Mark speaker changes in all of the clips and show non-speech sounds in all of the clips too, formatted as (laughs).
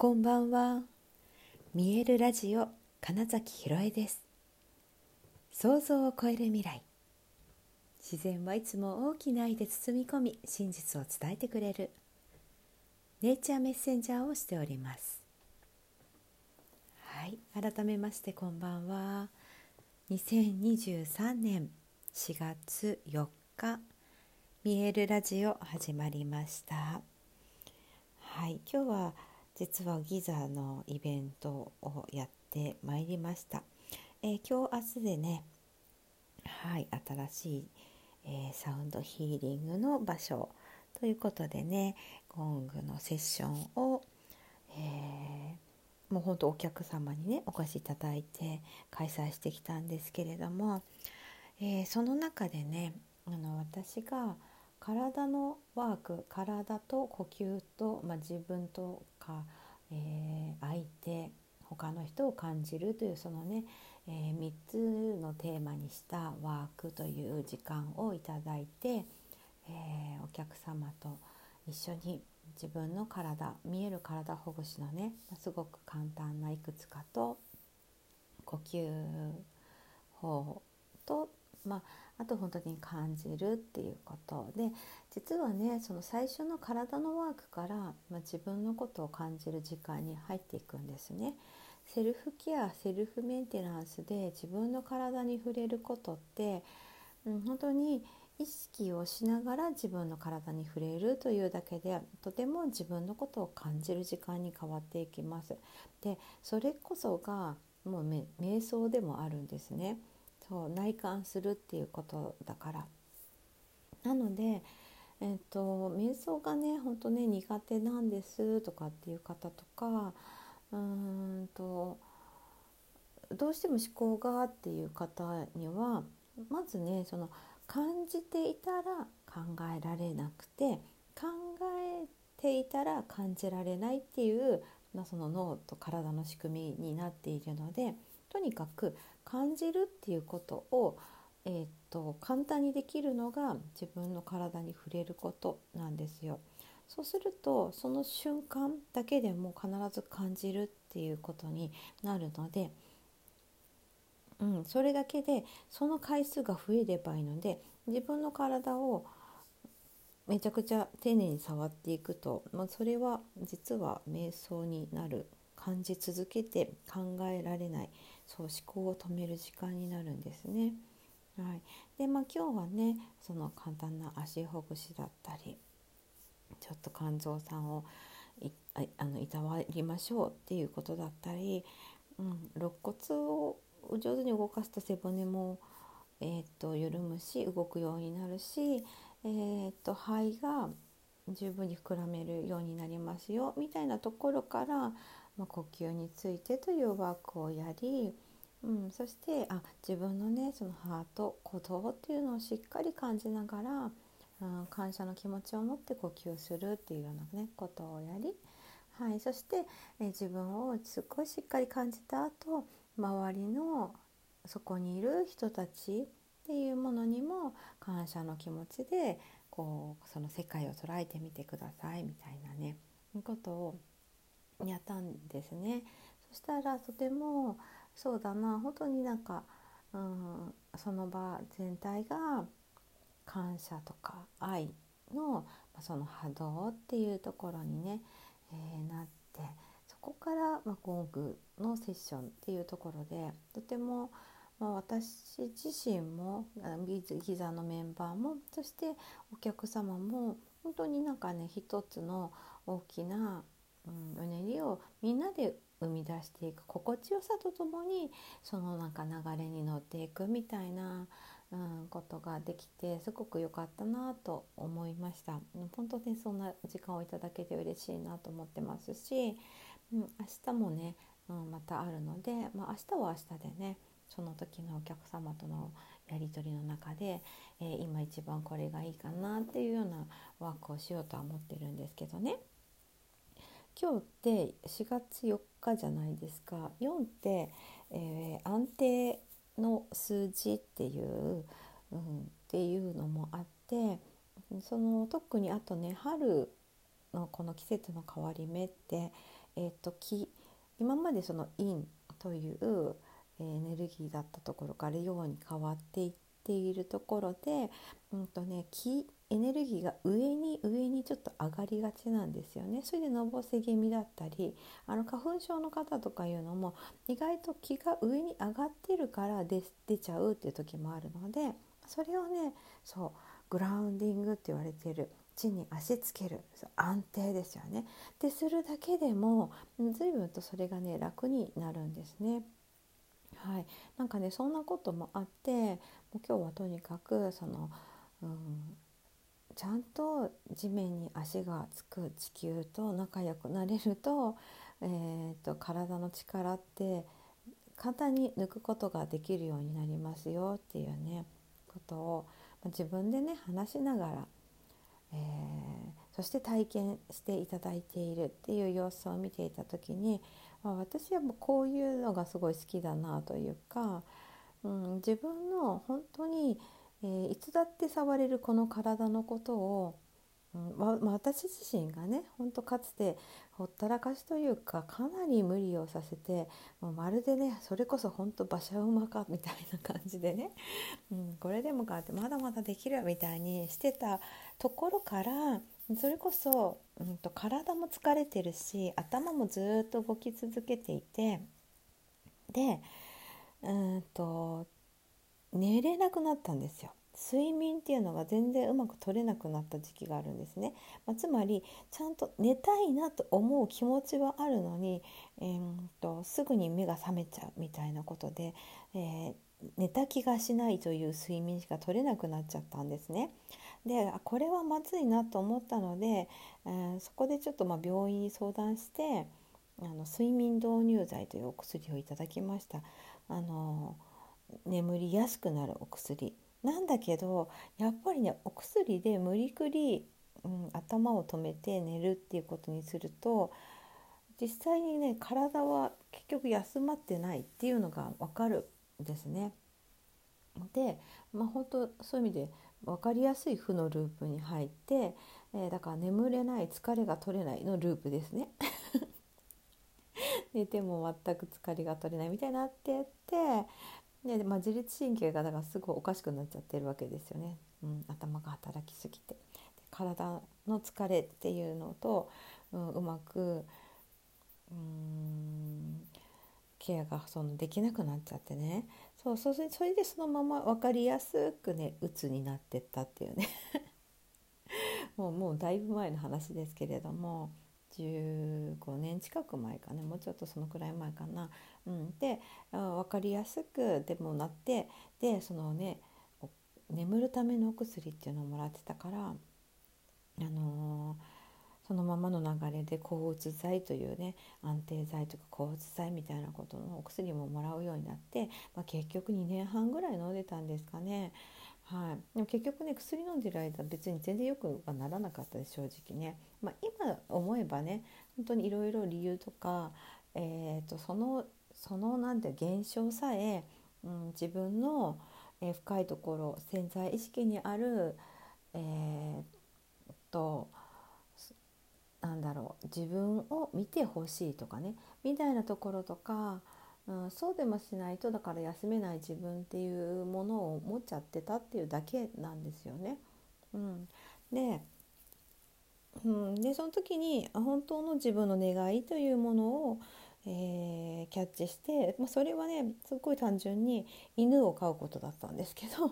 Speaker 1: こんばんは。見えるラジオ金崎ひろえです。想像を超える未来。自然はいつも大きな愛で包み込み、真実を伝えてくれる。ネイチャーメッセンジャーをしております。はい、改めましてこんばんは。2023年4月4日、見えるラジオ始まりました。はい、今日は実はギザのイベントをやってまいりました。えー、今日明日でね、はい、新しい、えー、サウンドヒーリングの場所ということでね、ゴングのセッションを、えー、もう本当お客様にねお越しいただいて開催してきたんですけれども、えー、その中でねあの私が体のワーク体と呼吸と、まあ、自分とか、えー、相手他の人を感じるというそのね、えー、3つのテーマにしたワークという時間をいただいて、えー、お客様と一緒に自分の体見える体ほぐしのねすごく簡単ないくつかと呼吸法と、まあ、あと本当に感じるっていうことで実はねその最初の体のワークから、まあ、自分のことを感じる時間に入っていくんですね。セルフケアセルフメンテナンスで自分の体に触れることって、うん、本当に意識をしながら自分の体に触れるというだけでとても自分のことを感じる時間に変わっていきます。でそれこそがもう瞑想でもあるんですね。そう内観するっていうことだから。なのでえっ、ー、と瞑想がね本当ね苦手なんですとかっていう方とかうーんとどうしても思考がっていう方にはまずねその感じていたら考えられなくて考えていたら感じられないっていう、まあ、その脳と体の仕組みになっているのでとにかく感じるっていうことを、えー、っと簡単にできるのが自分の体に触れることなんですよ。そうするとその瞬間だけでも必ず感じるっていうことになるので、うん、それだけでその回数が増えればいいので自分の体をめちゃくちゃ丁寧に触っていくと、まあ、それは実は瞑想になる感じ続けて考えられないそう思考を止める時間になるんですね。はい、でまあ今日はねその簡単な足ほぐしだったりちょっと肝臓さんをいあのいたわりましょうっていうことだったり、うん、肋骨を上手に動かすと背骨も、えーと、緩むし動くようになるし、えーと肺が十分に膨らめるようになりますよみたいなところからまあ、呼吸についてというワークをやり、うん、そしてあ自分のねそのハート鼓動っていうのをしっかり感じながら、うん、感謝の気持ちを持って呼吸するっていうようなねことをやり、はい、そしてえ自分をすごいしっかり感じた後周りのそこにいる人たちっていうものにも感謝の気持ちでこうその世界を捉えてみてくださいみたいなねことをやったんですね。そしたらとてもそうだな本当になんか、うん、その場全体が感謝とか愛のその波動っていうところにね、えー、なってそこから、まあ、ゴングのセッションっていうところでとても、まあ、私自身もギザのメンバーもそしてお客様も本当になんかね一つの大きなうん、うねりをみんなで生み出していく心地よさとともにそのなんか流れに乗っていくみたいな、うん、ことができてすごく良かったなと思いました本当にそんな時間をいただけて嬉しいなと思ってますし、うん、明日もね、うん、またあるので、まあ、明日は明日でねその時のお客様とのやり取りの中で、えー、今一番これがいいかなっていうようなワークをしようとは思ってるんですけどね。今日って4月4日じゃないですか。4って、えー、安定の数字っていう、うん、っていうのもあってその特にあとね春のこの季節の変わり目って、えーと、気今までその陰というエネルギーだったところから陽に変わっていっているところで、うんとね、気エネルギーが上に上にちょっと上がりがちなんですよね。それでのぼせ気味だったりあの花粉症の方とかいうのも意外と気が上に上がってるから出出ちゃうっていう時もあるのでそれをねそうグラウンディングって言われてる地に足つける安定ですよね。でするだけでも随分とそれがね楽になるんですね。はい、なんかねそんなこともあってもう今日はとにかくその、うん、ちゃんと地面に足がつく地球と仲良くなれると, (laughs) えーと、体の力って簡単に抜くことができるようになりますよっていうねことをま自分でね話しながら、えー、そして体験していただいているっていう様子を見ていた時に、まあ、私はもうこういうのがすごい好きだなというか、うん、自分の本当にえー、いつだって触れるこの体のことを、うんま私自身がねほんとかつてほったらかしというかかなり無理をさせてもうまるでねそれこそほんと馬車馬かみたいな感じでね、(laughs) うん、これでもかってまだまだできるみたいにしてたところからそれこそ、うんと、体も疲れてるし頭もずっと動き続けていてでうんと寝れなくなったんですよ。睡眠っていうのが全然うまく取れなくなった時期があるんですね、まあ、つまりちゃんと寝たいなと思う気持ちはあるのに、えー、とすぐに目が覚めちゃうみたいなことで、えー、寝た気がしないという睡眠しか取れなくなっちゃったんですね。でこれはまずいなと思ったので、えー、そこでちょっとま病院に相談してあの睡眠導入剤というお薬をいただきました。あの眠りやすくなるお薬なんだけどやっぱりねお薬で無理くり、うん、頭を止めて寝るっていうことにすると実際にね体は結局休まってないっていうのが分かるんですね。でまあ本当そういう意味で分かりやすい負のループに入って、えー、だから眠れない疲れが取れないのループですね。(laughs) 寝ても全く疲れが取れないみたいになってってで、まあ、自律神経がだからすごいおかしくなっちゃってるわけですよね、うん、頭が働きすぎて。体の疲れっていうのと、うん、うまくうんケアがそのできなくなっちゃってね。そうそれそれでそのまま分かりやすくね鬱になってったっていうね。(laughs) もうもうだいぶ前の話ですけれども。15年近く前かねもうちょっとそのくらい前かな。うん、で分かりやすくでもなってでそのね眠るためのお薬っていうのをもらってたから、あのー、そのままの流れで抗うつ剤というね安定剤とか抗うつ剤みたいなことのお薬ももらうようになって、まあ、結局2年半ぐらい飲んでたんですかね。はい、でも結局ね薬飲んでる間別に全然よくはならなかったです正直ね、まあ、今思えばね本当にいろいろ理由とか、えーと、そのそのなんて現象さえ、うん、自分の、え、深いところ潜在意識にある、えー、となんだろう自分を見てほしいとかねみたいなところとかうん、そうでもしないとだから休めない自分っていうものを持っちゃってたっていうだけなんですよね。うん、で,、うん、でその時に本当の自分の願いというものを、えー、キャッチして、まあ、それはねすっごい単純に犬を飼うことだったんですけど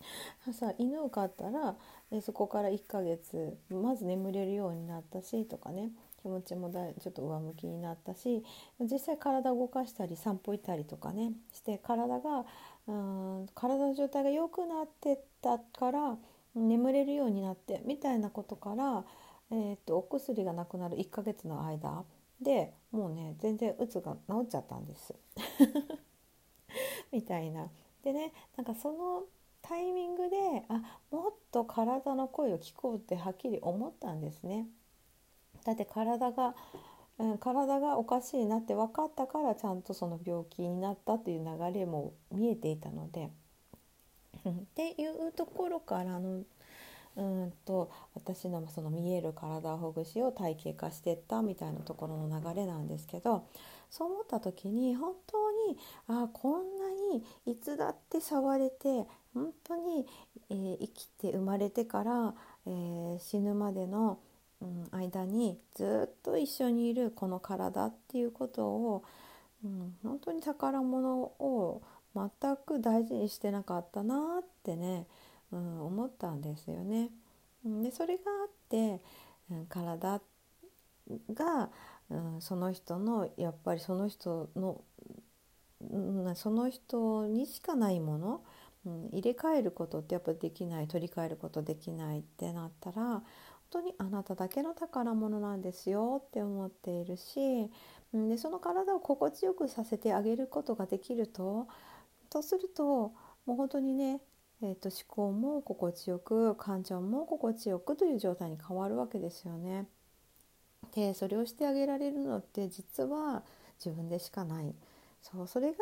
Speaker 1: (laughs) さ犬を飼ったらそこから1ヶ月まず眠れるようになったしとかね気持ちもだちょっと上向きになったし実際体を動かしたり散歩行ったりとかねして体がうん体の状態が良くなってったから眠れるようになってみたいなことから、えーと、お薬がなくなる1ヶ月の間でもうね全然うつが治っちゃったんです (laughs) みたいな。でねなんかそのタイミングであもっと体の声を聞こうってはっきり思ったんですね。だって体が、うん、体がおかしいなって分かったからちゃんとその病気になったっていう流れも見えていたので。っていうところからのうんと私のその見える体ほぐしを体系化していったみたいなところの流れなんですけどそう思った時に本当にあこんなにいつだって触れて本当に、えー、生きて生まれてから、えー、死ぬまでの、うん、間にずっと一緒にいるこの体っていうことを、うん、本当に宝物を全く大事にしてなかったなってね、うん、思ったんですよね。でそれがあって、うん、体が、うん、その人のやっぱりその人の、うん、その人にしかないもの、うん、入れ替えることってやっぱできない取り替えることできないってなったら本当にあなただけの宝物なんですよって思っているし、でその体を心地よくさせてあげることができるととするともう本当にね、えーと、思考も心地よく感情も心地よくという状態に変わるわけですよね。でそれをしてあげられるのって実は自分でしかないそうそれが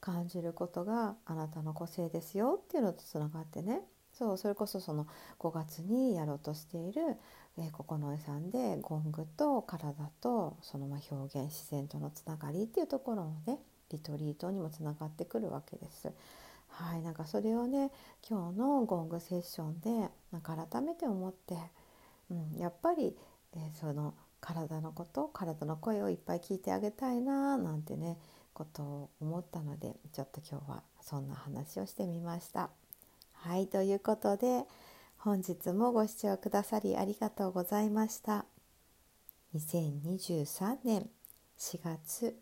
Speaker 1: 感じることがあなたの個性ですよっていうのとつながってねそうそれこそその5月にやろうとしている、えー、九重さんでゴングと体とそのま表現自然とのつながりっていうところのねリトリートにもつながってくるわけです。はい、なんかそれをね今日のゴングセッションでなんか改めて思って、うん、やっぱり、えー、その体のこと体の声をいっぱい聞いてあげたいななんてねことを思ったのでちょっと今日はそんな話をしてみました。はいということで本日もご視聴くださりありがとうございました。2023年4月